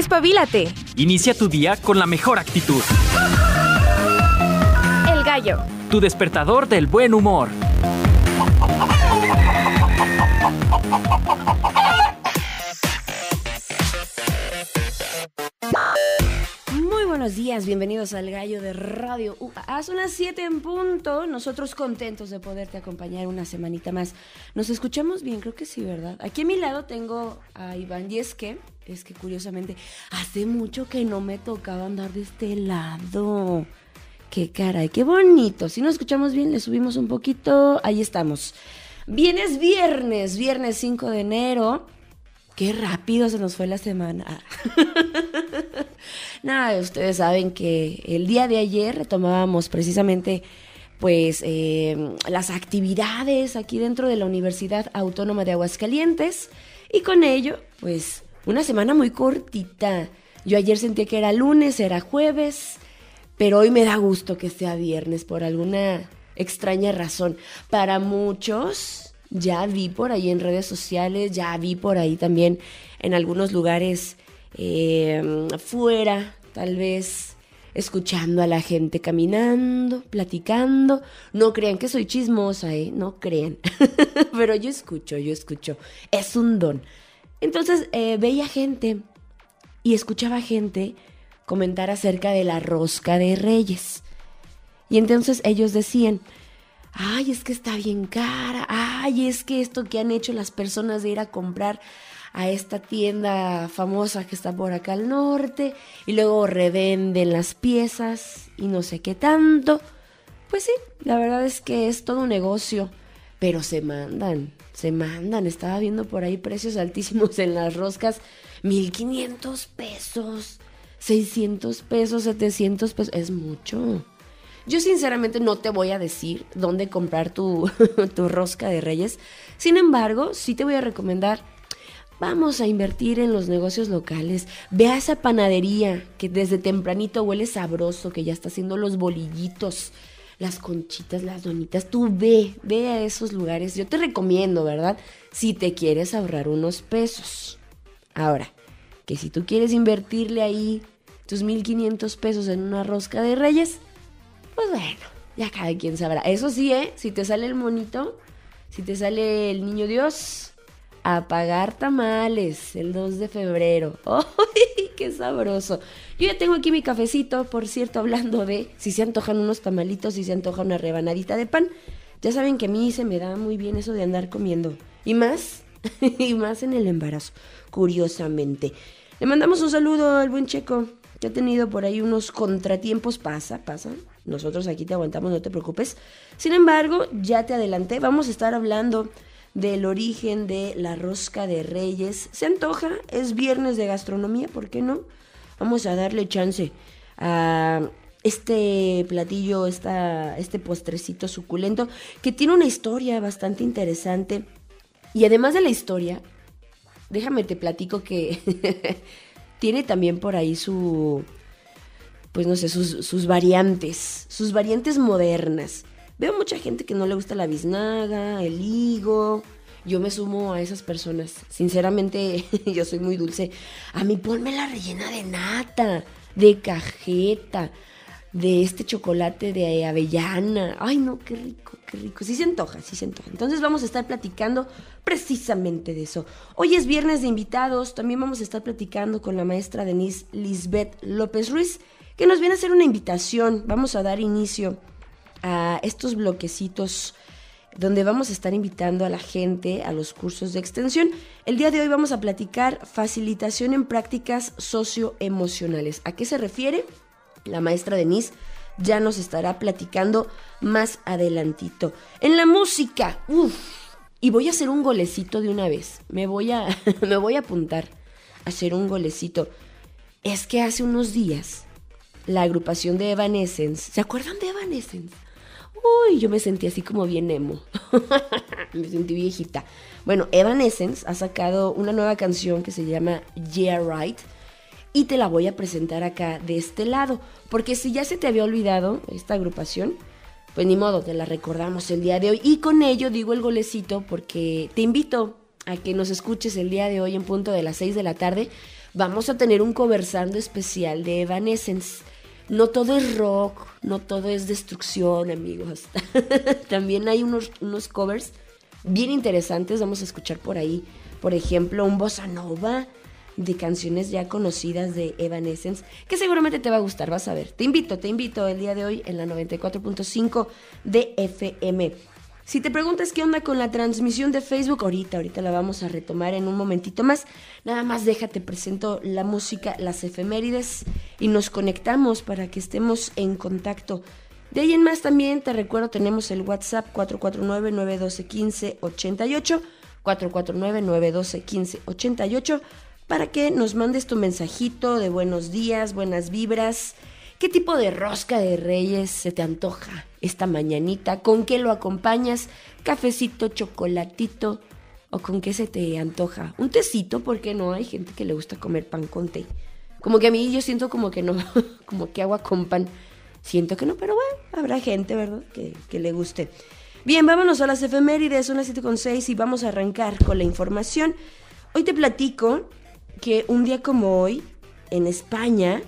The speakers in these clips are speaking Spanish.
Despabilate. Inicia tu día con la mejor actitud. El gallo. Tu despertador del buen humor. Muy buenos días, bienvenidos al Gallo de Radio. Uh, Hace unas 7 en punto, nosotros contentos de poderte acompañar una semanita más. ¿Nos escuchamos bien? Creo que sí, ¿verdad? Aquí a mi lado tengo a Iván y es que, curiosamente, hace mucho que no me tocaba andar de este lado. Qué caray, qué bonito. Si nos escuchamos bien, le subimos un poquito. Ahí estamos. Bien, es viernes, viernes 5 de enero. Qué rápido se nos fue la semana. Nada, ustedes saben que el día de ayer retomábamos precisamente pues eh, las actividades aquí dentro de la Universidad Autónoma de Aguascalientes y con ello pues una semana muy cortita. Yo ayer sentía que era lunes, era jueves, pero hoy me da gusto que sea viernes por alguna extraña razón. Para muchos ya vi por ahí en redes sociales, ya vi por ahí también en algunos lugares eh, fuera, tal vez escuchando a la gente caminando, platicando. No crean que soy chismosa, ¿eh? No crean. Pero yo escucho, yo escucho. Es un don. Entonces eh, veía gente y escuchaba gente comentar acerca de la rosca de reyes. Y entonces ellos decían, ay, es que está bien cara, ay, es que esto que han hecho las personas de ir a comprar a esta tienda famosa que está por acá al norte y luego revenden las piezas y no sé qué tanto. Pues sí, la verdad es que es todo un negocio, pero se mandan, se mandan. Estaba viendo por ahí precios altísimos en las roscas, 1500 pesos, 600 pesos, 700 pesos, es mucho. Yo sinceramente no te voy a decir dónde comprar tu, tu rosca de reyes. Sin embargo, sí te voy a recomendar Vamos a invertir en los negocios locales. Ve a esa panadería que desde tempranito huele sabroso, que ya está haciendo los bolillitos, las conchitas, las donitas. Tú ve, ve a esos lugares. Yo te recomiendo, ¿verdad? Si te quieres ahorrar unos pesos. Ahora, que si tú quieres invertirle ahí tus 1500 pesos en una rosca de reyes, pues bueno, ya cada quien sabrá. Eso sí, ¿eh? Si te sale el monito, si te sale el niño Dios, a pagar tamales el 2 de febrero. ¡Ay, qué sabroso! Yo ya tengo aquí mi cafecito, por cierto, hablando de si se antojan unos tamalitos, si se antoja una rebanadita de pan. Ya saben que a mí se me da muy bien eso de andar comiendo. Y más, y más en el embarazo, curiosamente. Le mandamos un saludo al buen Checo, que ha tenido por ahí unos contratiempos. Pasa, pasa. Nosotros aquí te aguantamos, no te preocupes. Sin embargo, ya te adelanté, vamos a estar hablando del origen de la rosca de reyes. Se antoja, es viernes de gastronomía, ¿por qué no? Vamos a darle chance a este platillo, esta, este postrecito suculento, que tiene una historia bastante interesante. Y además de la historia, déjame te platico que tiene también por ahí su, pues no sé, sus, sus variantes, sus variantes modernas. Veo mucha gente que no le gusta la biznaga, el higo. Yo me sumo a esas personas. Sinceramente, yo soy muy dulce. A mí ponme la rellena de nata, de cajeta, de este chocolate de avellana. Ay, no, qué rico, qué rico. Sí se antoja, sí se antoja. Entonces vamos a estar platicando precisamente de eso. Hoy es viernes de invitados. También vamos a estar platicando con la maestra Denise Lisbeth López Ruiz, que nos viene a hacer una invitación. Vamos a dar inicio a estos bloquecitos donde vamos a estar invitando a la gente a los cursos de extensión. El día de hoy vamos a platicar facilitación en prácticas socioemocionales. ¿A qué se refiere? La maestra Denise ya nos estará platicando más adelantito. En la música, uff, y voy a hacer un golecito de una vez. Me voy a, me voy a apuntar a hacer un golecito. Es que hace unos días la agrupación de Evanescence, ¿se acuerdan de Evanescence? Uy, yo me sentí así como bien emo. me sentí viejita. Bueno, Evanescence ha sacado una nueva canción que se llama Yeah Right. Y te la voy a presentar acá de este lado. Porque si ya se te había olvidado esta agrupación, pues ni modo, te la recordamos el día de hoy. Y con ello digo el golecito porque te invito a que nos escuches el día de hoy en punto de las 6 de la tarde vamos a tener un conversando especial de Evanescence. No todo es rock, no todo es destrucción, amigos. También hay unos, unos covers bien interesantes. Vamos a escuchar por ahí, por ejemplo, un bossa nova de canciones ya conocidas de Evanescence, que seguramente te va a gustar, vas a ver. Te invito, te invito el día de hoy en la 94.5 de FM. Si te preguntas qué onda con la transmisión de Facebook, ahorita, ahorita la vamos a retomar en un momentito más. Nada más déjate, presento la música, las efemérides y nos conectamos para que estemos en contacto. De ahí en más también te recuerdo, tenemos el WhatsApp 449-912-1588, 449-912-1588, para que nos mandes tu mensajito de buenos días, buenas vibras. ¿Qué tipo de rosca de reyes se te antoja esta mañanita? ¿Con qué lo acompañas? ¿Cafecito, chocolatito? ¿O con qué se te antoja? Un tecito, porque no hay gente que le gusta comer pan con té. Como que a mí yo siento como que no, como que agua con pan. Siento que no, pero bueno, habrá gente, ¿verdad? Que, que le guste. Bien, vámonos a las efemérides, son las 7.6 y vamos a arrancar con la información. Hoy te platico que un día como hoy, en España,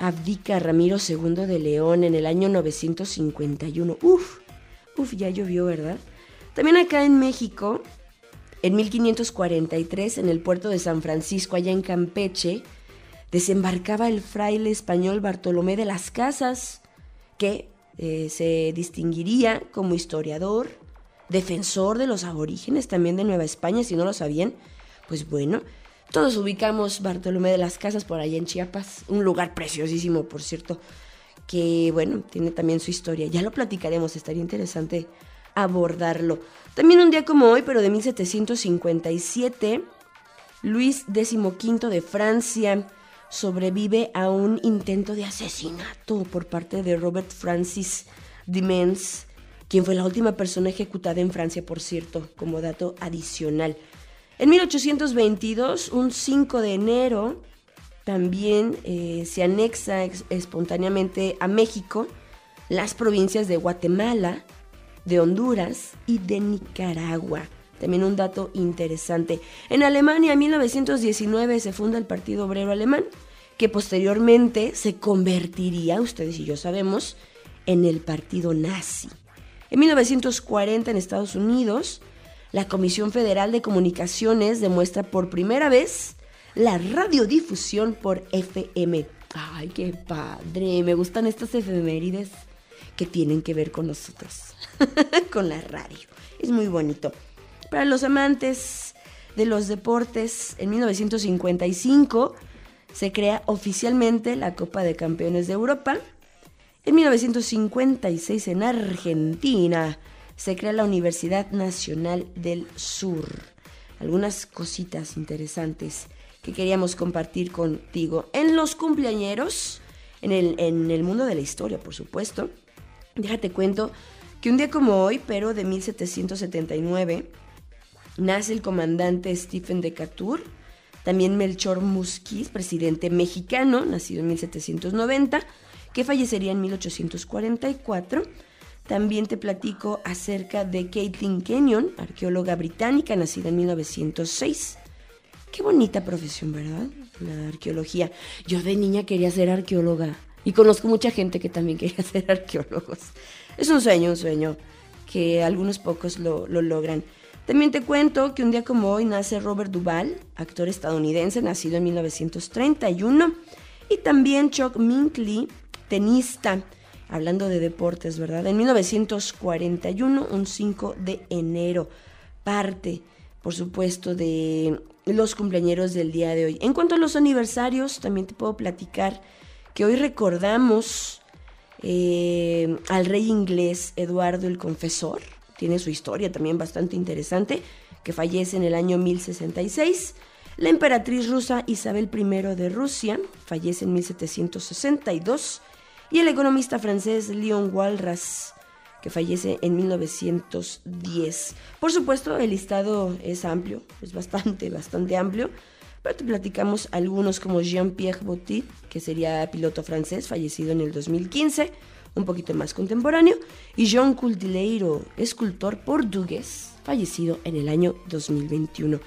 abdica Ramiro II de León en el año 951. Uf, uf, ya llovió, ¿verdad? También acá en México, en 1543, en el puerto de San Francisco, allá en Campeche, desembarcaba el fraile español Bartolomé de las Casas, que eh, se distinguiría como historiador, defensor de los aborígenes también de Nueva España, si no lo sabían, pues bueno, todos ubicamos Bartolomé de las Casas por allá en Chiapas, un lugar preciosísimo, por cierto, que bueno, tiene también su historia. Ya lo platicaremos, estaría interesante abordarlo. También un día como hoy, pero de 1757, Luis XV de Francia sobrevive a un intento de asesinato por parte de Robert Francis Dimens, quien fue la última persona ejecutada en Francia, por cierto, como dato adicional. En 1822, un 5 de enero, también eh, se anexa espontáneamente a México las provincias de Guatemala, de Honduras y de Nicaragua. También un dato interesante. En Alemania, en 1919, se funda el Partido Obrero Alemán, que posteriormente se convertiría, ustedes y yo sabemos, en el Partido Nazi. En 1940, en Estados Unidos, la Comisión Federal de Comunicaciones demuestra por primera vez la radiodifusión por FM. Ay, qué padre, me gustan estas efemérides que tienen que ver con nosotros, con la radio. Es muy bonito. Para los amantes de los deportes, en 1955 se crea oficialmente la Copa de Campeones de Europa. En 1956 en Argentina se crea la Universidad Nacional del Sur. Algunas cositas interesantes que queríamos compartir contigo. En los cumpleañeros, en el, en el mundo de la historia, por supuesto, déjate cuento que un día como hoy, pero de 1779, nace el comandante Stephen Decatur, también Melchor Musquiz, presidente mexicano, nacido en 1790, que fallecería en 1844 también te platico acerca de Caitlin Kenyon, arqueóloga británica, nacida en 1906. Qué bonita profesión, ¿verdad? La arqueología. Yo de niña quería ser arqueóloga y conozco mucha gente que también quería ser arqueólogos. Es un sueño, un sueño, que algunos pocos lo, lo logran. También te cuento que un día como hoy nace Robert Duvall, actor estadounidense, nacido en 1931, y también Chuck Minkley, tenista hablando de deportes, ¿verdad? En 1941, un 5 de enero, parte, por supuesto, de los cumpleaños del día de hoy. En cuanto a los aniversarios, también te puedo platicar que hoy recordamos eh, al rey inglés Eduardo el Confesor, tiene su historia también bastante interesante, que fallece en el año 1066. La emperatriz rusa Isabel I de Rusia fallece en 1762 y el economista francés Leon Walras, que fallece en 1910. Por supuesto, el listado es amplio, es bastante, bastante amplio, pero te platicamos algunos como Jean-Pierre Bouty, que sería piloto francés, fallecido en el 2015, un poquito más contemporáneo, y Jean Cultileiro, escultor portugués, fallecido en el año 2021.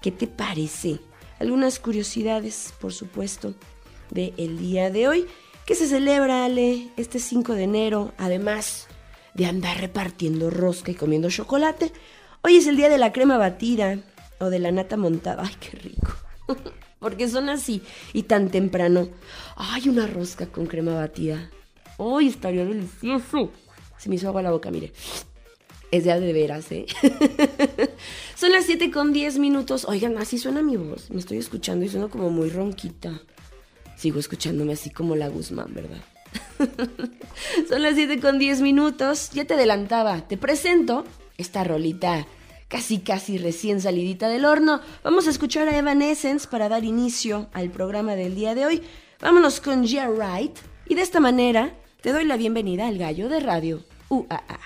¿Qué te parece? algunas curiosidades, por supuesto, del el día de hoy, que se celebra, Ale, este 5 de enero, además de andar repartiendo rosca y comiendo chocolate. Hoy es el día de la crema batida o de la nata montada. Ay, qué rico. Porque son así y tan temprano. Ay, una rosca con crema batida. Ay, estaría delicioso. Se me hizo agua la boca, mire. Es de de veras, ¿eh? Son las 7 con 10 minutos. Oigan, así suena mi voz. Me estoy escuchando y suena como muy ronquita. Sigo escuchándome así como la Guzmán, ¿verdad? Son las 7 con 10 minutos. Ya te adelantaba. Te presento esta rolita casi casi recién salidita del horno. Vamos a escuchar a Evanescence para dar inicio al programa del día de hoy. Vámonos con Gia Wright. Y de esta manera te doy la bienvenida al gallo de radio UAA.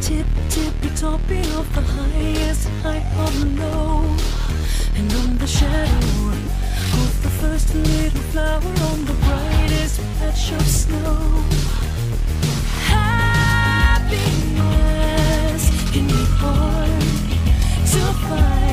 Tip, tippy toppy of the highest height of low, and I'm the shadow of the first little flower on the brightest patch of snow. Happiness can be hard to find.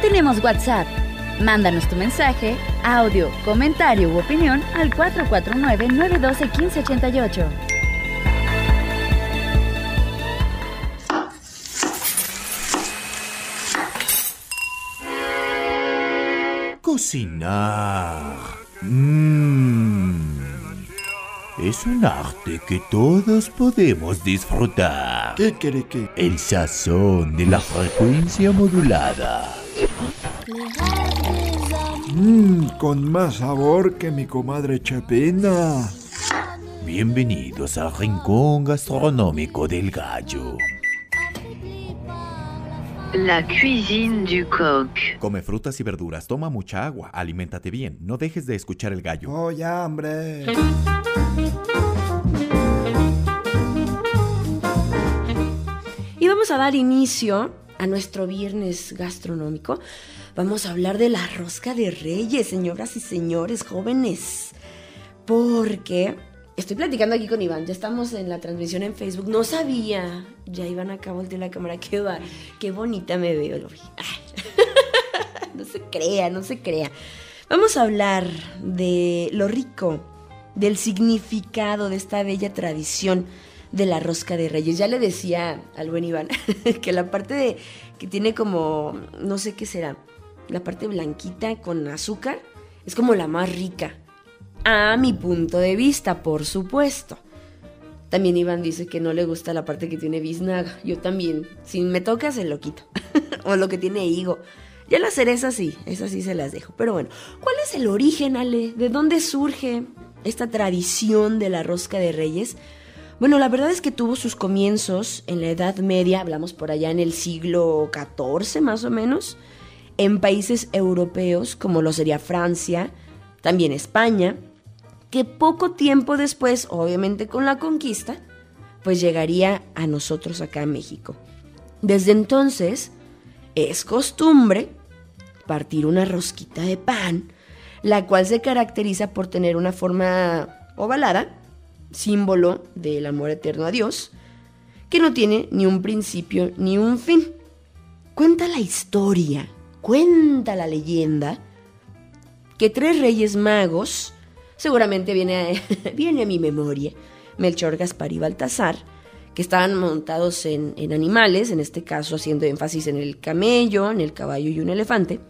Tenemos WhatsApp. Mándanos tu mensaje, audio, comentario u opinión al 449-912-1588. Cocinar. Mmm. Es un arte que todos podemos disfrutar. ¿Qué quiere que? El sazón de la frecuencia modulada. Mmm, con más sabor que mi comadre Chapina. Bienvenidos al rincón gastronómico del gallo. La cuisine du coq. Come frutas y verduras, toma mucha agua, aliméntate bien, no dejes de escuchar el gallo. Oh, ya, hombre. A dar inicio a nuestro viernes gastronómico. Vamos a hablar de la rosca de reyes, señoras y señores jóvenes. Porque estoy platicando aquí con Iván, ya estamos en la transmisión en Facebook. No sabía, ya Iván acá volteó la cámara, qué, va, qué bonita me veo, lo vi. Ay. no se crea, no se crea. Vamos a hablar de lo rico, del significado de esta bella tradición de la rosca de reyes. Ya le decía al buen Iván que la parte de, que tiene como, no sé qué será, la parte blanquita con azúcar, es como la más rica. A mi punto de vista, por supuesto. También Iván dice que no le gusta la parte que tiene biznaga. Yo también. Si me toca, se lo quito. o lo que tiene higo. Ya las cerezas sí, esas sí se las dejo. Pero bueno, ¿cuál es el origen, Ale? ¿De dónde surge esta tradición de la rosca de reyes? Bueno, la verdad es que tuvo sus comienzos en la Edad Media, hablamos por allá en el siglo XIV más o menos, en países europeos como lo sería Francia, también España, que poco tiempo después, obviamente con la conquista, pues llegaría a nosotros acá en México. Desde entonces es costumbre partir una rosquita de pan, la cual se caracteriza por tener una forma ovalada, símbolo del amor eterno a Dios, que no tiene ni un principio ni un fin. Cuenta la historia, cuenta la leyenda, que tres reyes magos, seguramente viene a, viene a mi memoria, Melchor, Gaspar y Baltasar, que estaban montados en, en, animales, en este caso haciendo énfasis en el camello, en el caballo y un elefante,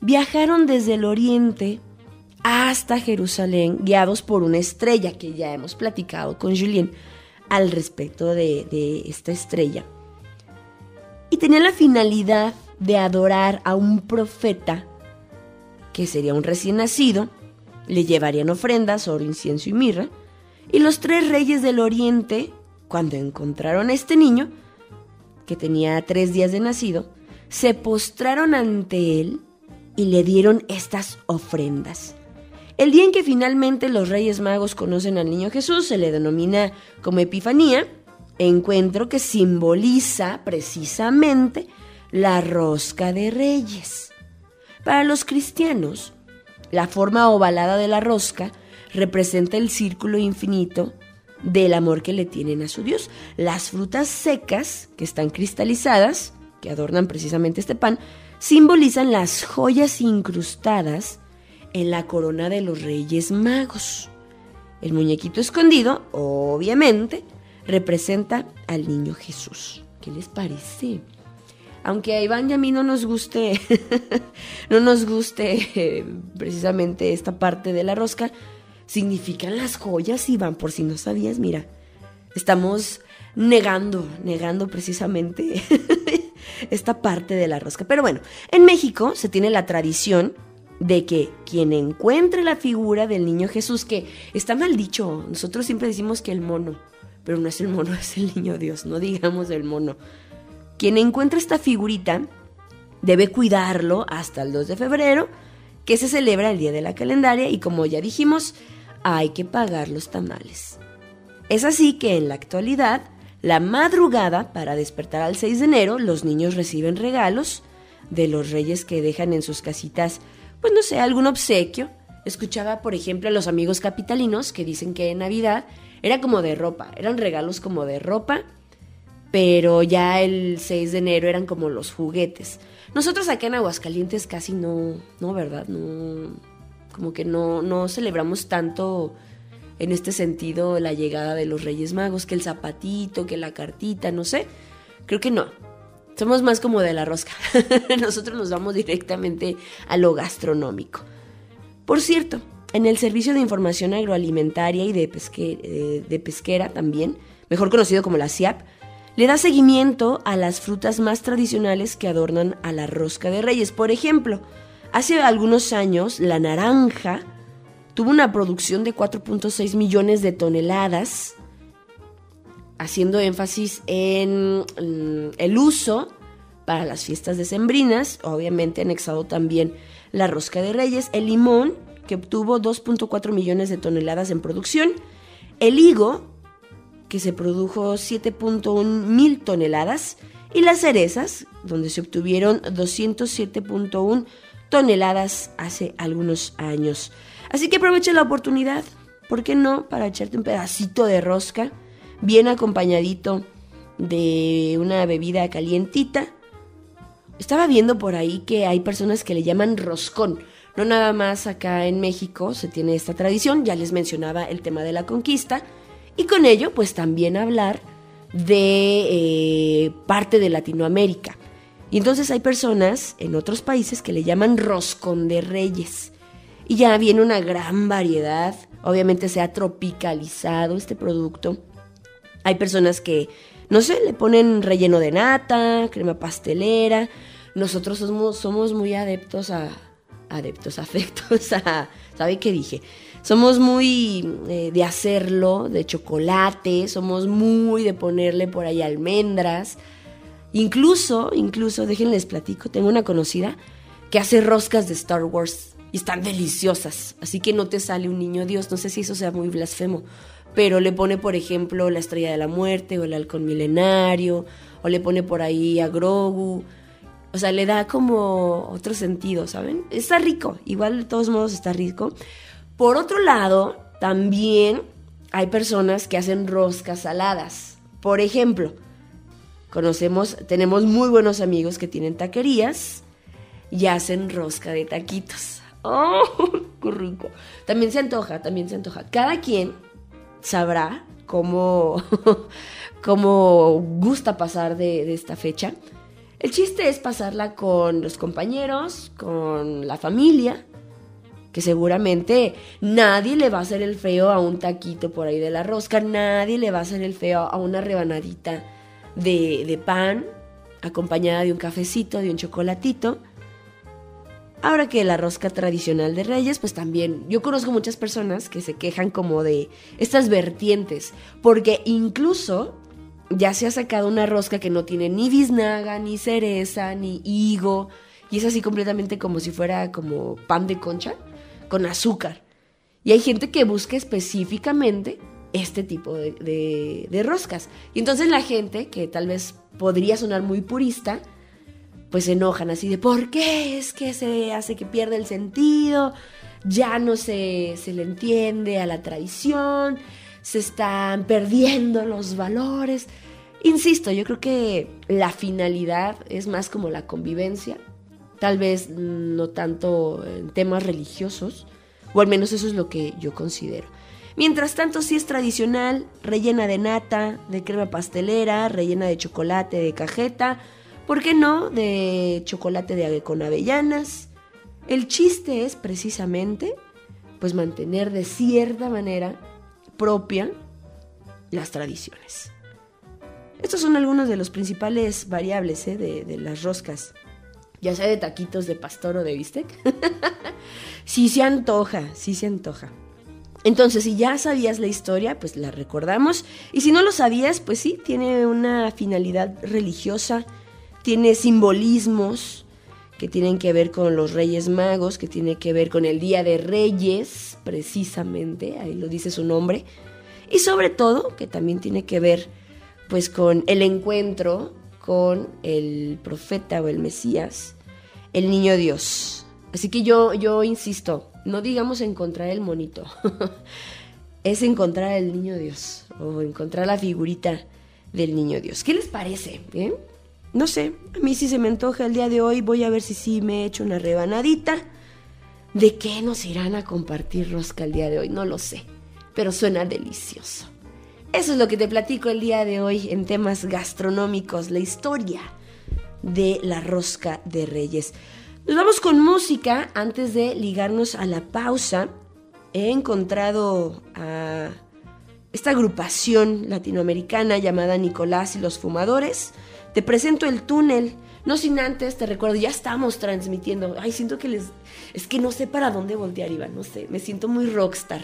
viajaron desde el oriente hasta Jerusalén guiados por una estrella que ya hemos platicado con Julien al respecto de, esta estrella. Y tenía la finalidad de adorar a un profeta que sería un recién nacido, le llevarían ofrendas, oro, incienso y mirra, y los tres reyes del oriente, cuando encontraron a este niño, que tenía tres días de nacido, se postraron ante él y le dieron estas ofrendas. El día en que finalmente los Reyes Magos conocen al niño Jesús se le denomina como Epifanía, encuentro que simboliza precisamente la rosca de reyes. Para los cristianos, la forma ovalada de la rosca representa el círculo infinito del amor que le tienen a su Dios. Las frutas secas, que están cristalizadas, que adornan precisamente este pan, simbolizan las joyas incrustadas en la corona de los Reyes Magos. El muñequito escondido, obviamente, representa al niño Jesús. ¿Qué les parece? Aunque a Iván y a mí no nos guste, no nos guste eh, precisamente esta parte de la rosca, significan las joyas, Iván, por si no sabías, mira, estamos negando, negando precisamente esta parte de la rosca. Pero bueno, en México se tiene la tradición de que quien encuentre la figura del niño Jesús, que está mal dicho, nosotros siempre decimos que el mono, pero no es el mono, es el niño Dios, no digamos el mono. Quien encuentra esta figurita debe cuidarlo hasta el 2 de febrero, que se celebra el día de la calendaria y como ya dijimos, hay que pagar los tamales. Es así que en la actualidad, la madrugada para despertar al 6 de enero, los niños reciben regalos de los reyes que dejan en sus casitas, pues no sé, algún obsequio. Escuchaba, por ejemplo, a los amigos capitalinos que dicen que en Navidad era como de ropa, eran regalos como de ropa pero ya el 6 de enero eran como los juguetes. Nosotros acá en Aguascalientes casi no, no, ¿verdad? No, como que no, no celebramos tanto en este sentido la llegada de los Reyes Magos, que el zapatito, que la cartita, no sé. Creo que no. Somos más como de la rosca. Nosotros nos vamos directamente a lo gastronómico. Por cierto, en el Servicio de Información Agroalimentaria y de, pesque, eh, Pesquera también, mejor conocido como la CIAP, le da seguimiento a las frutas más tradicionales que adornan a la rosca de reyes. Por ejemplo, hace algunos años la naranja tuvo una producción de 4.6 millones de toneladas, haciendo énfasis en mm, el uso para las fiestas decembrinas, obviamente anexado también la rosca de reyes, el limón, que obtuvo 2.4 millones de toneladas en producción, el higo, que se produjo 7.1 mil toneladas, y las cerezas, donde se obtuvieron 207.1 toneladas hace algunos años. Así que aprovecha la oportunidad, ¿por qué no? Para echarte un pedacito de rosca, bien acompañadito de una bebida calientita. Estaba viendo por ahí que hay personas que le llaman roscón. No nada más acá en México se tiene esta tradición, ya les mencionaba el tema de la conquista, y con ello pues también hablar de eh, parte de Latinoamérica. Y entonces hay personas en otros países que le llaman roscón de reyes. Y ya viene una gran variedad. Obviamente se ha tropicalizado este producto. Hay personas que, no sé, le ponen relleno de nata, crema pastelera. Nosotros somos, somos muy adeptos a... Adeptos, afectos a... ¿Sabe qué dije? Somos muy eh, de hacerlo, de chocolate, somos muy de ponerle por ahí almendras. Incluso, incluso, déjenles platico, tengo una conocida que hace roscas de Star Wars y están deliciosas. Así que no te sale un niño Dios, no sé si eso sea muy blasfemo, pero le pone, por ejemplo, la estrella de la muerte o el halcón milenario, o le pone por ahí a Grogu. O sea, le da como otro sentido, ¿saben? Está rico, igual de todos modos está rico. Por otro lado, también hay personas que hacen roscas saladas. Por ejemplo, conocemos, tenemos muy buenos amigos que tienen taquerías y hacen rosca de taquitos. ¡Oh, qué! También se antoja, también se antoja. Cada quien sabrá cómo, cómo gusta pasar de, esta fecha. El chiste es pasarla con los compañeros, con la familia, que seguramente nadie le va a hacer el feo a un taquito por ahí de la rosca, nadie le va a hacer el feo a una rebanadita de, de pan acompañada de un cafecito, de un chocolatito. Ahora que la rosca tradicional de Reyes, pues también yo conozco muchas personas que se quejan como de estas vertientes, porque incluso ya se ha sacado una rosca que no tiene ni biznaga, ni cereza, ni higo, y es así completamente como si fuera como pan de concha con azúcar. Y hay gente que busca específicamente este tipo de, roscas. Y entonces la gente, que tal vez podría sonar muy purista, pues se enojan así de ¿por qué? Es que se hace que pierda el sentido, ya no se, se le entiende a la tradición, se están perdiendo los valores. Insisto, yo creo que la finalidad es más como la convivencia tal vez no tanto en temas religiosos, o al menos eso es lo que yo considero. Mientras tanto, si es tradicional, rellena de nata, de crema pastelera, rellena de chocolate, de cajeta, ¿por qué no? De chocolate de con avellanas. El chiste es precisamente, pues mantener de cierta manera propia las tradiciones. Estos son algunos de los principales variables ¿eh? de, las roscas ya sea de taquitos de pastor o de bistec. sí se antoja, sí se antoja. Entonces, si ya sabías la historia, pues la recordamos. Y si no lo sabías, pues sí, tiene una finalidad religiosa, tiene simbolismos que tienen que ver con los Reyes Magos, que tiene que ver con el Día de Reyes, precisamente, ahí lo dice su nombre. Y sobre todo, que también tiene que ver pues con el encuentro con el profeta o el Mesías, el niño Dios. Así que yo, yo insisto, no digamos encontrar el monito, es encontrar el niño Dios o encontrar la figurita del niño Dios. ¿Qué les parece? ¿Eh? No sé, a mí si se me antoja el día de hoy, voy a ver si sí me he hecho una rebanadita. ¿De qué nos irán a compartir rosca el día de hoy? No lo sé, pero suena delicioso. Eso es lo que te platico el día de hoy en temas gastronómicos, la historia de la rosca de reyes. Nos vamos con música antes de ligarnos a la pausa. He encontrado a esta agrupación latinoamericana llamada Nicolás y los Fumadores. Te presento el túnel No sin antes, te recuerdo, ya estamos transmitiendo. Ay, siento que les... Es que no sé para dónde voltear, Iván, no sé, me siento muy rockstar.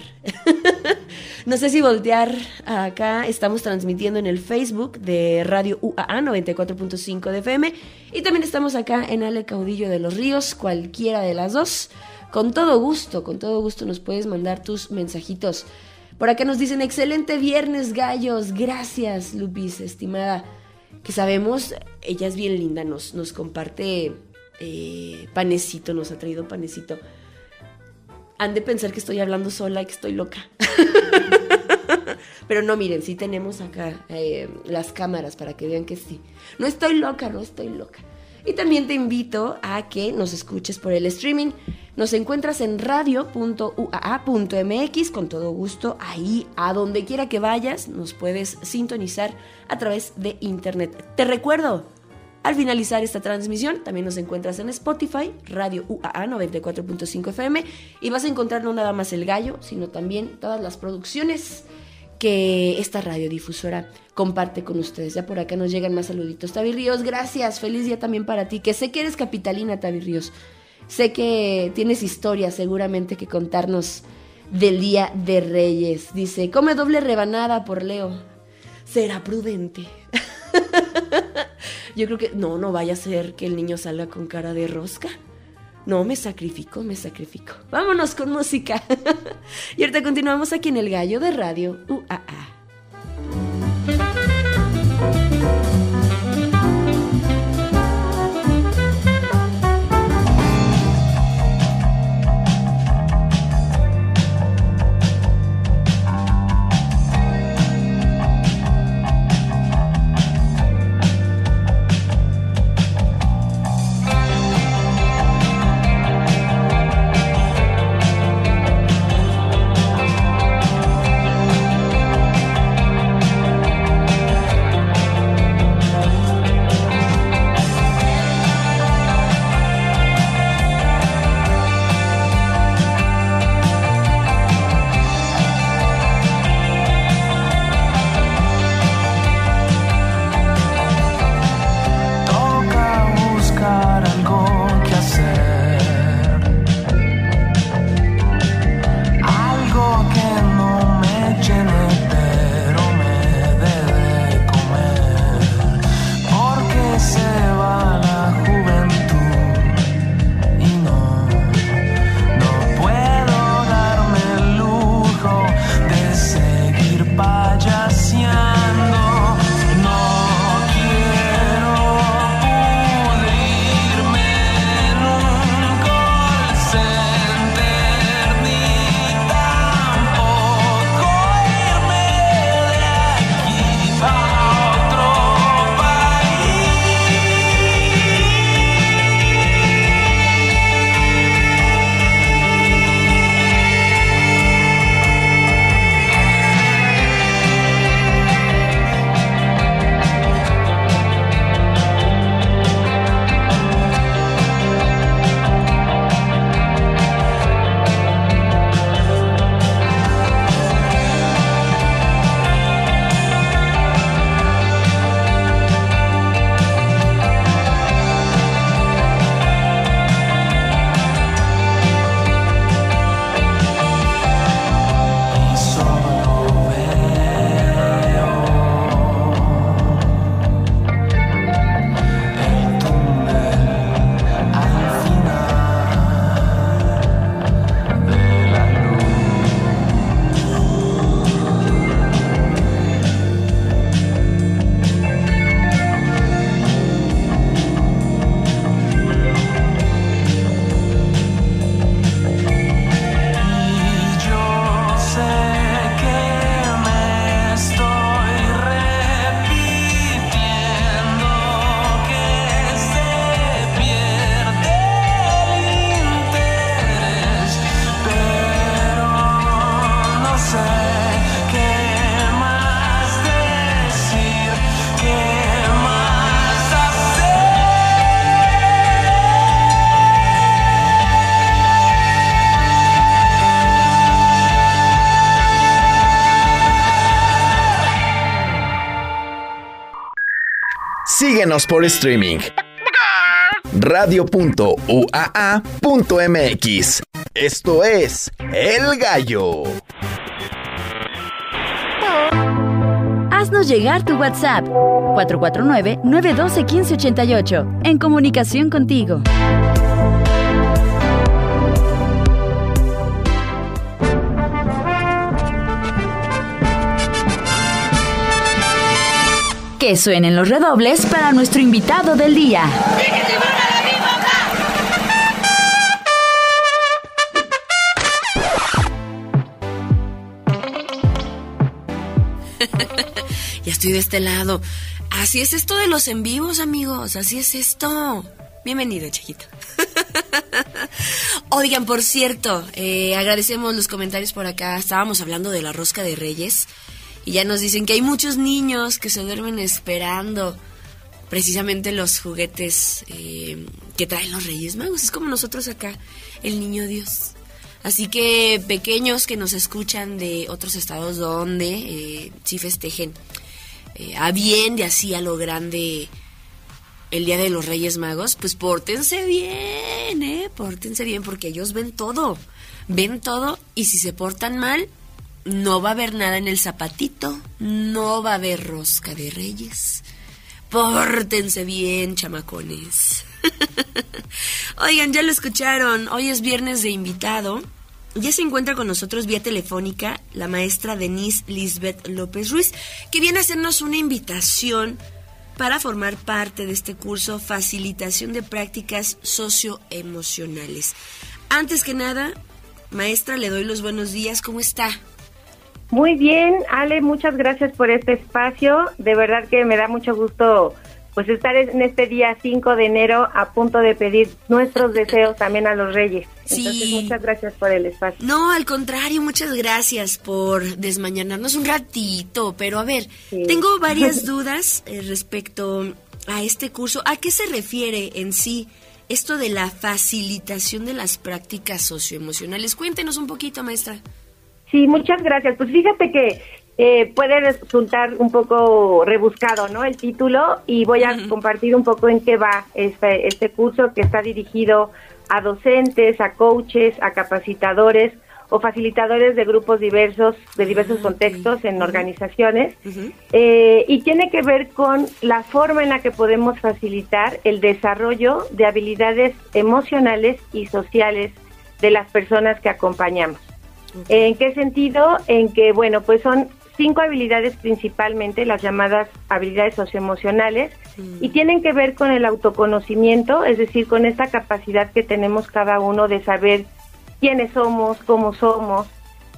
no sé si voltear acá, estamos transmitiendo en el Facebook de Radio UAA 94.5 de FM y también estamos acá en Ale Caudillo de los Ríos, cualquiera de las dos. Con todo gusto, con todo gusto nos puedes mandar tus mensajitos. Por acá nos dicen, excelente viernes, gallos. Gracias, Lupis, estimada. Que sabemos, ella es bien linda, nos, nos comparte eh, panecito, nos ha traído panecito. Han de pensar que estoy hablando sola y que estoy loca. Pero no, miren, sí tenemos acá eh, las cámaras para que vean que sí. No estoy loca, no estoy loca. Y también te invito a que nos escuches por el streaming. Nos encuentras en radio.uaa.mx con todo gusto. Ahí, a donde quiera que vayas, nos puedes sintonizar a través de internet. Te recuerdo, al finalizar esta transmisión, también nos encuentras en Spotify, Radio UAA 94.5 FM, y vas a encontrar no nada más el gallo, sino también todas las producciones que esta radiodifusora comparte con ustedes. Ya por acá nos llegan más saluditos. Tavi Ríos, gracias. Feliz día también para ti. Que sé que eres capitalina, Tavi Ríos. Sé que tienes historia seguramente que contarnos del Día de Reyes. Dice, come doble rebanada por Leo. Será prudente. Yo creo que no, no vaya a ser que el niño salga con cara de rosca. No, me sacrifico, me sacrifico. Vámonos con música. y ahorita continuamos aquí en el gallo de radio UAA. Síguenos por streaming. radio.uaa.mx. Esto es El Gallo. Haznos llegar tu WhatsApp 449-912-1588 en comunicación contigo. Que suenen los redobles para nuestro invitado del día. Ya estoy de este lado. Así es esto de los en vivos, amigos. Así es esto. Bienvenido, chiquito. Oigan, por cierto, eh, agradecemos los comentarios por acá. Estábamos hablando de la rosca de reyes y ya nos dicen que hay muchos niños que se duermen esperando precisamente los juguetes eh, que traen los reyes magos. Es como nosotros acá, el niño Dios. Así que pequeños que nos escuchan de otros estados donde eh, sí festejen eh, a bien de así a lo grande el Día de los Reyes Magos, pues pórtense bien, ¿eh? Pórtense bien porque ellos ven todo, ven todo y si se portan mal, no va a haber nada en el zapatito, no va a haber rosca de reyes. Pórtense bien, chamacones. Oigan, ya lo escucharon, hoy es viernes de invitado. Ya se encuentra con nosotros vía telefónica la maestra Denise Lisbeth López Ruiz, que viene a hacernos una invitación para formar parte de este curso Facilitación de Prácticas Socioemocionales. Antes que nada, maestra, le doy los buenos días. ¿Cómo está? Muy bien, Ale, muchas gracias por este espacio. De verdad que me da mucho gusto pues estar en este día 5 de enero a punto de pedir nuestros deseos también a los reyes. Entonces, Sí. muchas gracias por el espacio. No, al contrario, muchas gracias por desmañanarnos un ratito. Pero a ver, tengo varias dudas eh, respecto a este curso. ¿A qué se refiere en sí esto de la facilitación de las prácticas socioemocionales? Cuéntenos un poquito, maestra. Sí, muchas gracias. Pues fíjate que eh, puede resultar un poco rebuscado, ¿no? El título y voy a compartir un poco en qué va este, este curso que está dirigido a docentes, a coaches, a capacitadores o facilitadores de grupos diversos, de diversos contextos en organizaciones. Eh, y tiene que ver con la forma en la que podemos facilitar el desarrollo de habilidades emocionales y sociales de las personas que acompañamos. ¿En qué sentido? En que, bueno, pues son cinco habilidades principalmente, las llamadas habilidades socioemocionales, y tienen que ver con el autoconocimiento, es decir, con esta capacidad que tenemos cada uno de saber quiénes somos, cómo somos.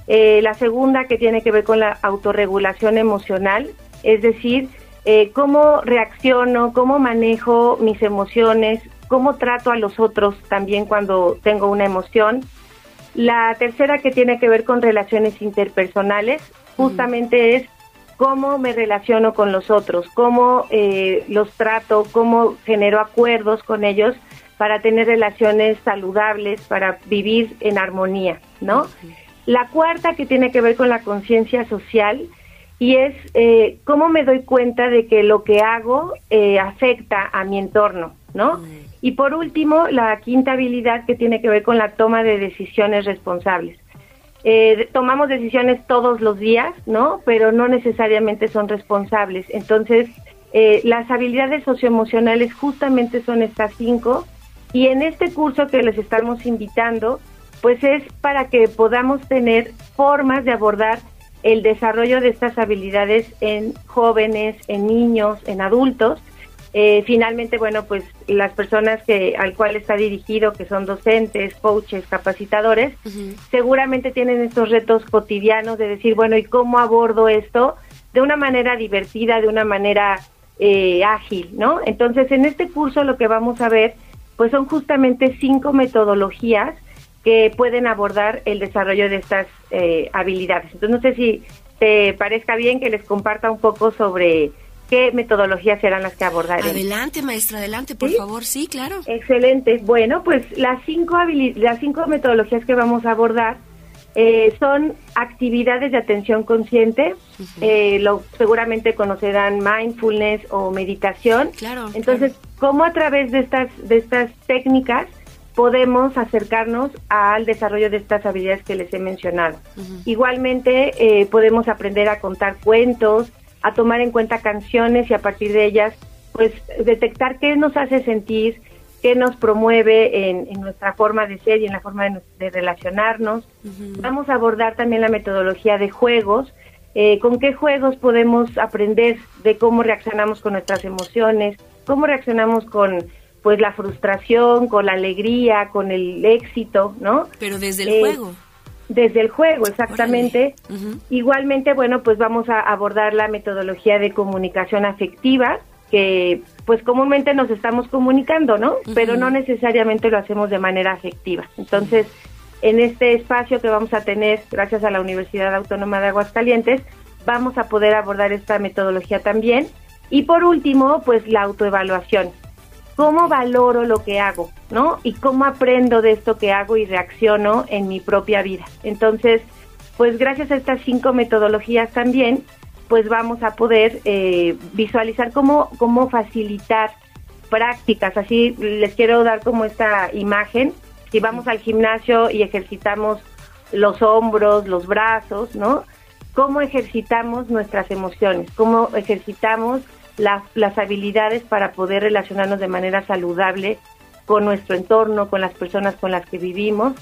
Eh, la segunda que tiene que ver con la autorregulación emocional, es decir, eh, cómo reacciono, cómo manejo mis emociones, cómo trato a los otros también cuando tengo una emoción. La tercera que tiene que ver con relaciones interpersonales, justamente es cómo me relaciono con los otros, cómo eh, los trato, cómo genero acuerdos con ellos para tener relaciones saludables, para vivir en armonía, ¿no? La cuarta que tiene que ver con la conciencia social y es eh, cómo me doy cuenta de que lo que hago eh, afecta a mi entorno, ¿no? Y por último, la quinta habilidad que tiene que ver con la toma de decisiones responsables. Eh, tomamos decisiones todos los días, ¿no? Pero no necesariamente son responsables. Entonces, eh, las habilidades socioemocionales justamente son estas cinco. Y en este curso que les estamos invitando, pues es para que podamos tener formas de abordar el desarrollo de estas habilidades en jóvenes, en niños, en adultos. Eh, finalmente, bueno, pues las personas que al cual está dirigido, que son docentes, coaches, capacitadores, seguramente tienen estos retos cotidianos de decir, bueno, ¿y cómo abordo esto de una manera divertida, de una manera eh, ágil, ¿no? Entonces, en este curso lo que vamos a ver, pues son justamente cinco metodologías que pueden abordar el desarrollo de estas eh, habilidades. Entonces, no sé si te parezca bien que les comparta un poco sobre qué metodologías serán las que abordaré. Adelante, maestra, adelante, por ¿Sí? favor. Sí, claro. Excelente. Bueno, pues las cinco, las cinco metodologías que vamos a abordar eh, son actividades de atención consciente. Eh, lo, seguramente conocerán mindfulness o meditación. Claro. Entonces, cómo a través de estas, de estas técnicas podemos acercarnos al desarrollo de estas habilidades que les he mencionado. Igualmente eh, podemos aprender a contar cuentos, a tomar en cuenta canciones y a partir de ellas, pues detectar qué nos hace sentir, qué nos promueve en, en nuestra forma de ser y en la forma de, de relacionarnos. Vamos a abordar también la metodología de juegos, eh, con qué juegos podemos aprender de cómo reaccionamos con nuestras emociones, cómo reaccionamos con pues la frustración, con la alegría, con el éxito, ¿no? Pero desde el Eh, juego. Desde el juego, exactamente. Igualmente, bueno, pues vamos a abordar la metodología de comunicación afectiva, que pues comúnmente nos estamos comunicando, ¿no? Pero no necesariamente lo hacemos de manera afectiva. Entonces, en este espacio que vamos a tener, gracias a la Universidad Autónoma de Aguascalientes, vamos a poder abordar esta metodología también. Y por último, pues la autoevaluación. ¿Cómo valoro lo que hago, no? Y cómo aprendo de esto que hago y reacciono en mi propia vida. Entonces, pues gracias a estas cinco metodologías también, pues vamos a poder eh, visualizar cómo, cómo facilitar prácticas. Así les quiero dar como esta imagen. Si vamos al gimnasio y ejercitamos los hombros, los brazos, ¿no? ¿Cómo ejercitamos nuestras emociones? ¿Cómo ejercitamos las, las habilidades para poder relacionarnos de manera saludable con nuestro entorno, con las personas con las que vivimos?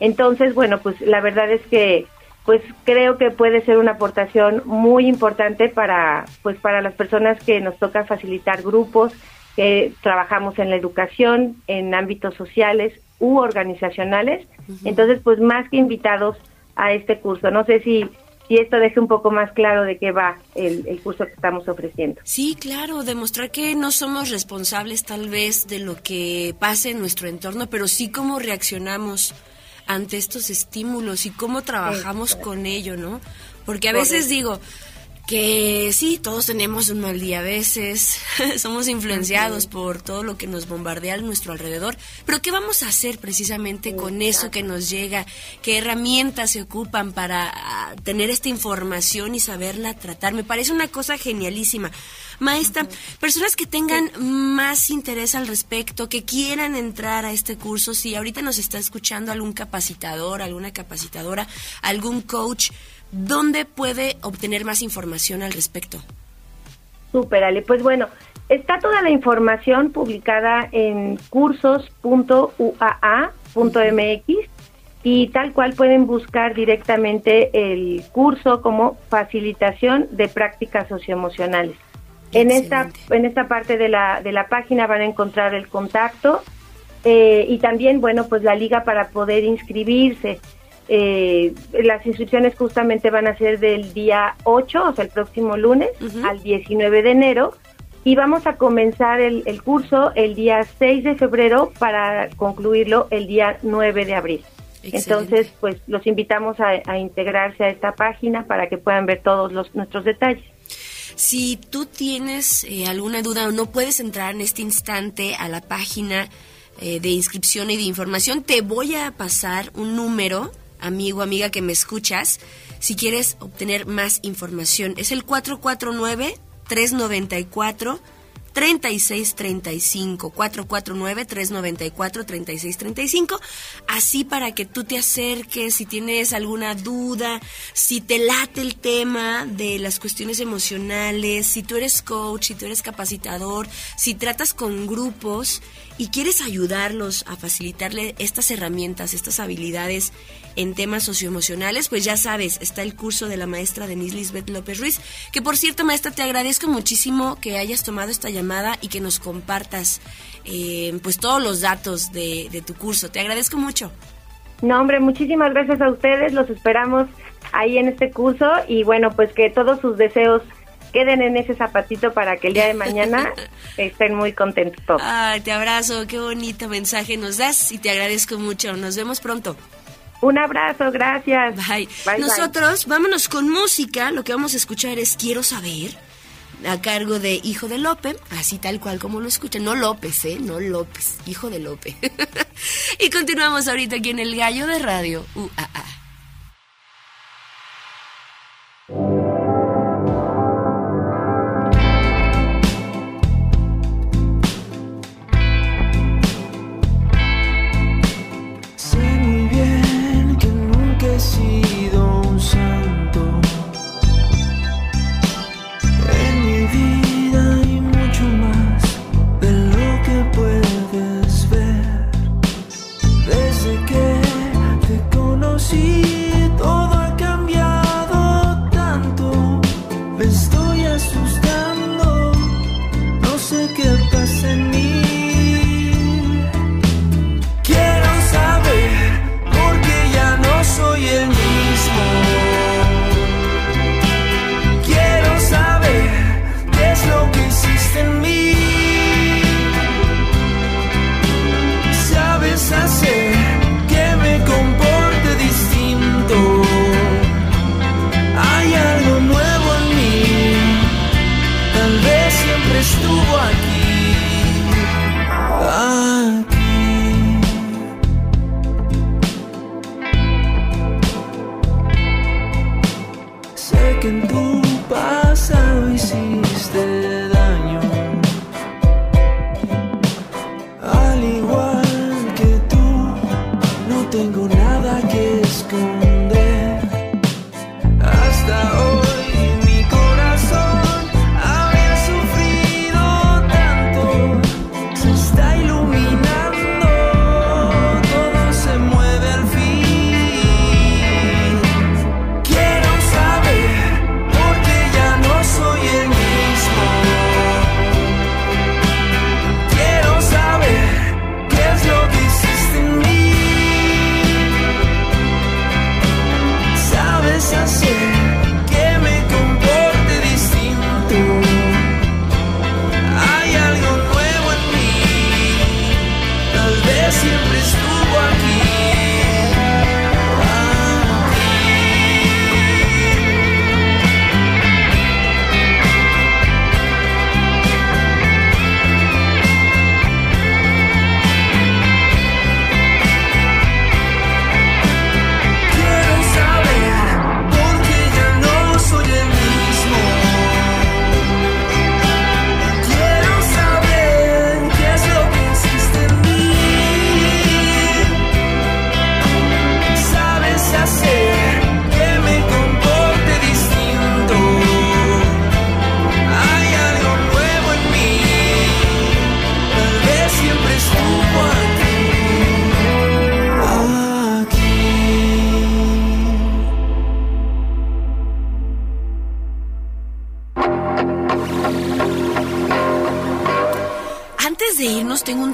Entonces, bueno, pues la verdad es que pues creo que puede ser una aportación muy importante para pues para las personas que nos toca facilitar grupos que trabajamos en la educación en ámbitos sociales u organizacionales. Entonces pues más que invitados a este curso. No sé si si esto deje un poco más claro de qué va el, el curso que estamos ofreciendo. Sí, claro, demostrar que no somos responsables tal vez de lo que pase en nuestro entorno, pero sí cómo reaccionamos ante estos estímulos y cómo trabajamos con ello, ¿no? Porque a veces digo que sí, todos tenemos un mal día a veces, somos influenciados por todo lo que nos bombardea a nuestro alrededor, pero ¿qué vamos a hacer precisamente con eso que nos llega? ¿Qué herramientas se ocupan para ah, tener esta información y saberla tratar? Me parece una cosa genialísima. Maestra, personas que tengan más interés al respecto, que quieran entrar a este curso, si ahorita nos está escuchando algún capacitador, alguna capacitadora, algún coach, ¿dónde puede obtener más información al respecto? Súper, Ale. Pues bueno, está toda la información publicada en cursos.uaa.mx y tal cual pueden buscar directamente el curso como facilitación de prácticas socioemocionales. En esta, en esta parte de la, de la página van a encontrar el contacto eh, y también, bueno, pues la liga para poder inscribirse. Eh, las inscripciones justamente van a ser del día 8, o sea, el próximo lunes, al 19 de enero. Y vamos a comenzar el, el curso el día 6 de febrero para concluirlo el día 9 de abril. Excelente. Entonces, pues los invitamos a, a integrarse a esta página para que puedan ver todos los, nuestros detalles. Si tú tienes eh, alguna duda o no puedes entrar en este instante a la página eh, de inscripción y de información, te voy a pasar un número, amigo, amiga que me escuchas, si quieres obtener más información. Es el 449 394 3635 449 394 3635 así para que tú te acerques si tienes alguna duda si te late el tema de las cuestiones emocionales si tú eres coach si tú eres capacitador si tratas con grupos y quieres ayudarlos a facilitarle estas herramientas estas habilidades en temas socioemocionales, pues ya sabes, está el curso de la maestra Denise Lisbeth López Ruiz, que por cierto, maestra, te agradezco muchísimo que hayas tomado esta llamada y que nos compartas eh, pues todos los datos de, de tu curso. Te agradezco mucho. No, hombre, muchísimas gracias a ustedes. Los esperamos ahí en este curso y bueno, pues que todos sus deseos queden en ese zapatito para que el día de mañana estén muy contentos todos. Ay, te abrazo, qué bonito mensaje nos das y te agradezco mucho. Nos vemos pronto. Un abrazo, gracias. Bye. Bye, Nosotros vámonos con música. Lo que vamos a escuchar es Quiero saber. A cargo de Hijo de Lope, así tal cual como lo escuchan. No López, ¿eh? No López, Hijo de Lope. y continuamos ahorita aquí en El Gallo de Radio UAA.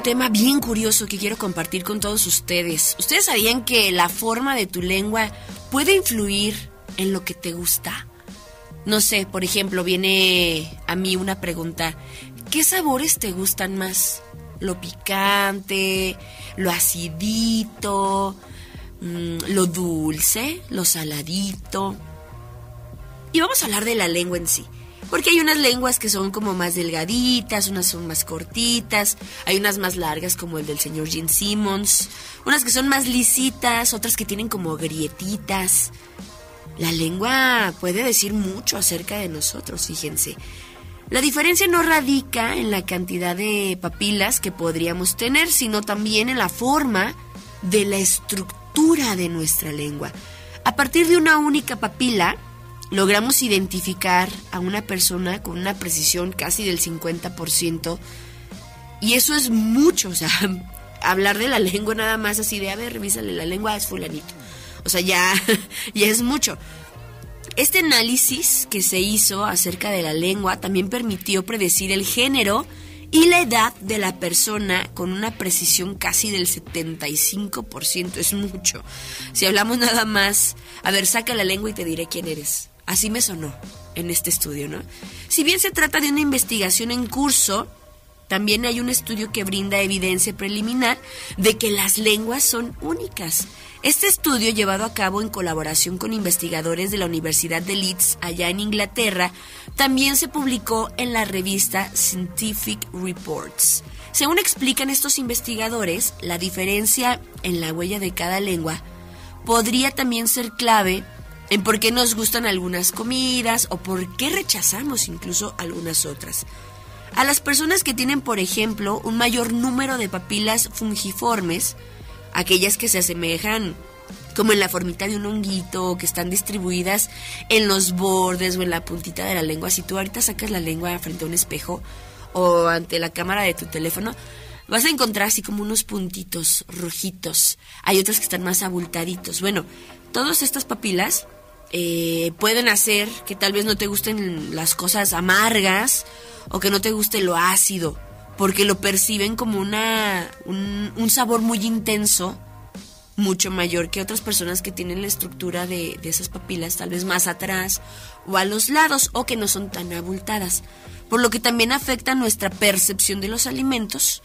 Tema bien curioso que quiero compartir con todos ustedes. ¿Ustedes sabían que la forma de tu lengua puede influir en lo que te gusta? No sé, por ejemplo, viene a mí una pregunta. ¿Qué sabores te gustan más? ¿Lo picante? ¿Lo acidito? mm, ¿Lo dulce? ¿Lo saladito? Y vamos a hablar de la lengua en sí. Porque hay unas lenguas que son como más delgaditas, unas son más cortitas, hay unas más largas como el del señor Gene Simmons, unas que son más lisitas, otras que tienen como grietitas. La lengua puede decir mucho acerca de nosotros, fíjense. La diferencia no radica en la cantidad de papilas que podríamos tener, sino también en la forma de la estructura de nuestra lengua. A partir de una única papila, logramos identificar a una persona con una precisión casi del 50%. Y eso es mucho, o sea, hablar de la lengua nada más así de, a ver, revísale la lengua, es fulanito. O sea, ya, ya es mucho. Este análisis que se hizo acerca de la lengua también permitió predecir el género y la edad de la persona con una precisión casi del 75%. Es mucho. Si hablamos nada más, a ver, saca la lengua y te diré quién eres. Así me sonó en este estudio, ¿no? Si bien se trata de una investigación en curso, también hay un estudio que brinda evidencia preliminar de que las lenguas son únicas. Este estudio, llevado a cabo en colaboración con investigadores de la Universidad de Leeds, allá en Inglaterra, también se publicó en la revista Scientific Reports. Según explican estos investigadores, la diferencia en la huella de cada lengua podría también ser clave en por qué nos gustan algunas comidas o por qué rechazamos incluso algunas otras. A las personas que tienen, por ejemplo, un mayor número de papilas fungiformes, aquellas que se asemejan como en la formita de un honguito, que están distribuidas en los bordes o en la puntita de la lengua. Si tú ahorita sacas la lengua frente a un espejo o ante la cámara de tu teléfono, vas a encontrar así como unos puntitos rojitos. Hay otros que están más abultaditos. Bueno, todas estas papilas eh, pueden hacer que tal vez no te gusten las cosas amargas o que no te guste lo ácido, porque lo perciben como una, un, un sabor muy intenso, mucho mayor que otras personas que tienen la estructura de, de esas papilas tal vez más atrás o a los lados o que no son tan abultadas, por lo que también afecta nuestra percepción de los alimentos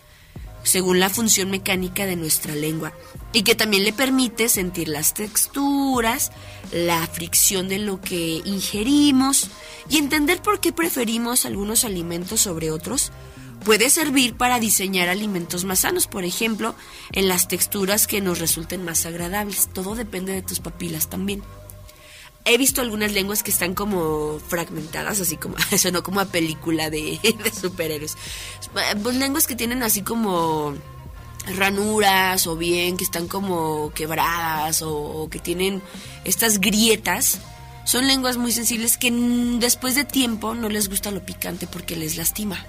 según la función mecánica de nuestra lengua y que también le permite sentir las texturas, la fricción de lo que ingerimos y entender por qué preferimos algunos alimentos sobre otros. Puede servir para diseñar alimentos más sanos, por ejemplo, en las texturas que nos resulten más agradables. Todo depende de tus papilas también he visto algunas lenguas que están como fragmentadas, así como, eso no como a película de, superhéroes. Pues lenguas que tienen así como ranuras o bien que están como quebradas o, o que tienen estas grietas. Son lenguas muy sensibles que después de tiempo no les gusta lo picante porque les lastima.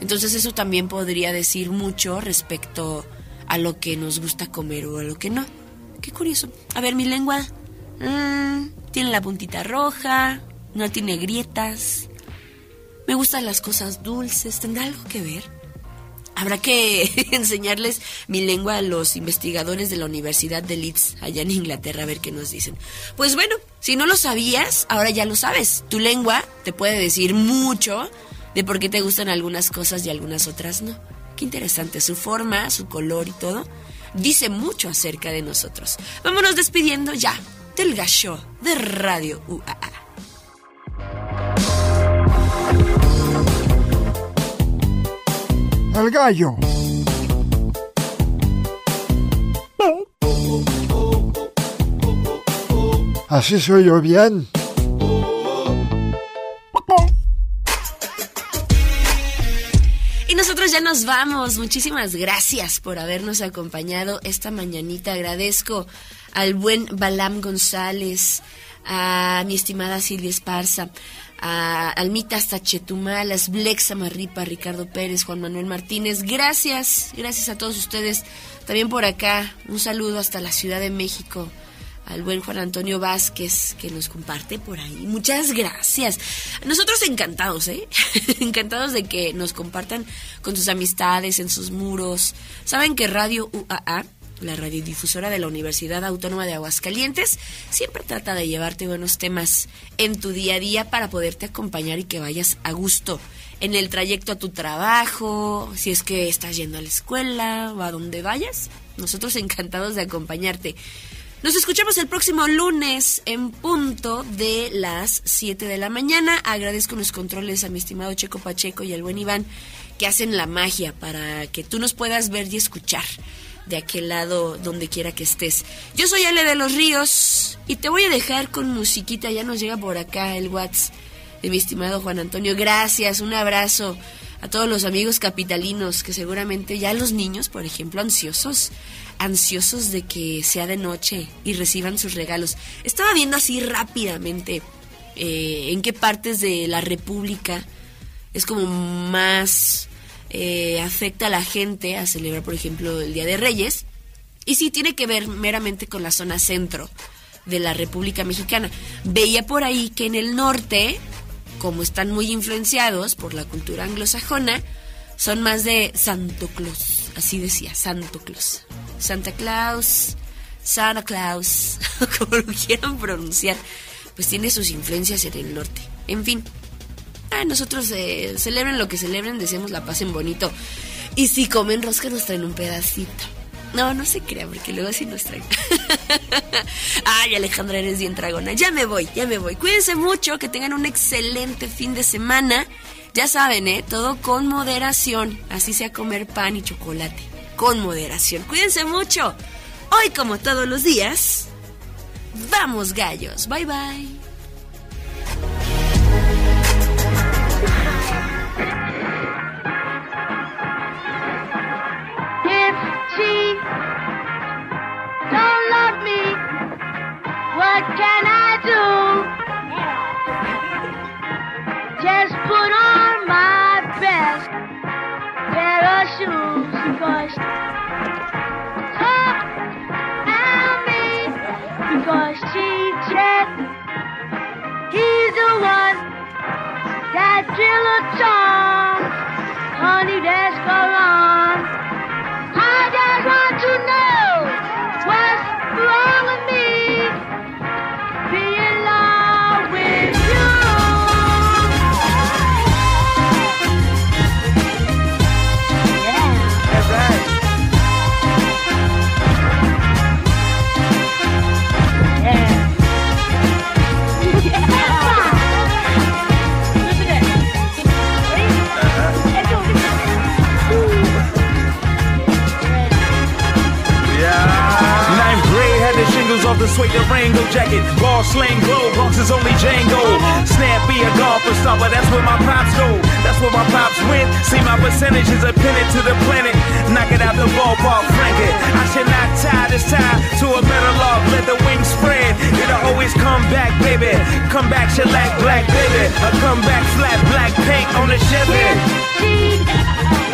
Entonces eso también podría decir mucho respecto a lo que nos gusta comer o a lo que no. Qué curioso. A ver, mi lengua. Mm, tiene la puntita roja, no tiene grietas. Me gustan las cosas dulces. ¿Tendrá algo que ver? Habrá que enseñarles mi lengua a los investigadores de la Universidad de Leeds, allá en Inglaterra, a ver qué nos dicen. Pues bueno, si no lo sabías, ahora ya lo sabes. Tu lengua te puede decir mucho de por qué te gustan algunas cosas y algunas otras no. Qué interesante, su forma, su color y todo, dice mucho acerca de nosotros. Vámonos despidiendo ya del gallo de Radio UAA. El gallo. Así soy yo bien. Nosotros ya nos vamos. Muchísimas gracias por habernos acompañado esta mañanita. Agradezco al buen Balam González, a mi estimada Silvia Esparza, a Almita Stachetumal, a Blexa Marripa, Ricardo Pérez, Juan Manuel Martínez. Gracias, gracias a todos ustedes. También por acá, un saludo hasta la Ciudad de México al buen Juan Antonio Vázquez que nos comparte por ahí. Muchas gracias. Nosotros encantados, ¿eh? encantados de que nos compartan con sus amistades en sus muros. Saben que Radio UAA la radiodifusora de la Universidad Autónoma de Aguascalientes, siempre trata de llevarte buenos temas en tu día a día para poderte acompañar y que vayas a gusto en el trayecto a tu trabajo, si es que estás yendo a la escuela o a donde vayas. Nosotros encantados de acompañarte. Nos escuchamos el próximo lunes en punto de las 7 de la mañana. Agradezco los controles a mi estimado Checo Pacheco y al buen Iván que hacen la magia para que tú nos puedas ver y escuchar de aquel lado donde quiera que estés. Yo soy Ale de los Ríos y te voy a dejar con musiquita, ya nos llega por acá el WhatsApp de mi estimado Juan Antonio. Gracias, un abrazo a todos los amigos capitalinos que seguramente ya los niños, por ejemplo, ansiosos, ansiosos de que sea de noche y reciban sus regalos. Estaba viendo así rápidamente eh, en qué partes de la República es como más eh, afecta a la gente a celebrar, por ejemplo, el Día de Reyes. Y sí tiene que ver meramente con la zona centro de la República Mexicana. Veía por ahí que en el norte, como están muy influenciados por la cultura anglosajona, son más de Santo Claus, así decía, Santo Claus. Santa Claus, Santa Claus, como lo quieran pronunciar, pues tiene sus influencias en el norte. En fin, Ah, nosotros eh, celebren lo que celebren, deseamos la pasen bonito. Y si comen rosca, nos traen un pedacito. No, no se crea, porque luego sí nos traen. Ay, Alejandra, eres bien dragona. Ya me voy, ya me voy. Cuídense mucho, que tengan un excelente fin de semana. Ya saben, ¿eh? Todo con moderación. Así sea comer pan y chocolate. Con moderación. Cuídense mucho. Hoy, como todos los días, vamos gallos. Bye bye. what can I do? Just put on my best pair of shoes, cause her and cause she said he's the one that drill a song, honey, that's gone the suede Durango jacket. Ball slang glow, Bronx is only Django. Snap be a golfer stopper, that's where my pops go. That's where my pops went. See my percentages are pinned to the planet. Knock it out the ballpark, frank it. I should not tie this tie to a metal log. Let the wings spread. It'll always come back, baby. Come back, shellac, black, baby. A come back, flat, black paint on the Chevy.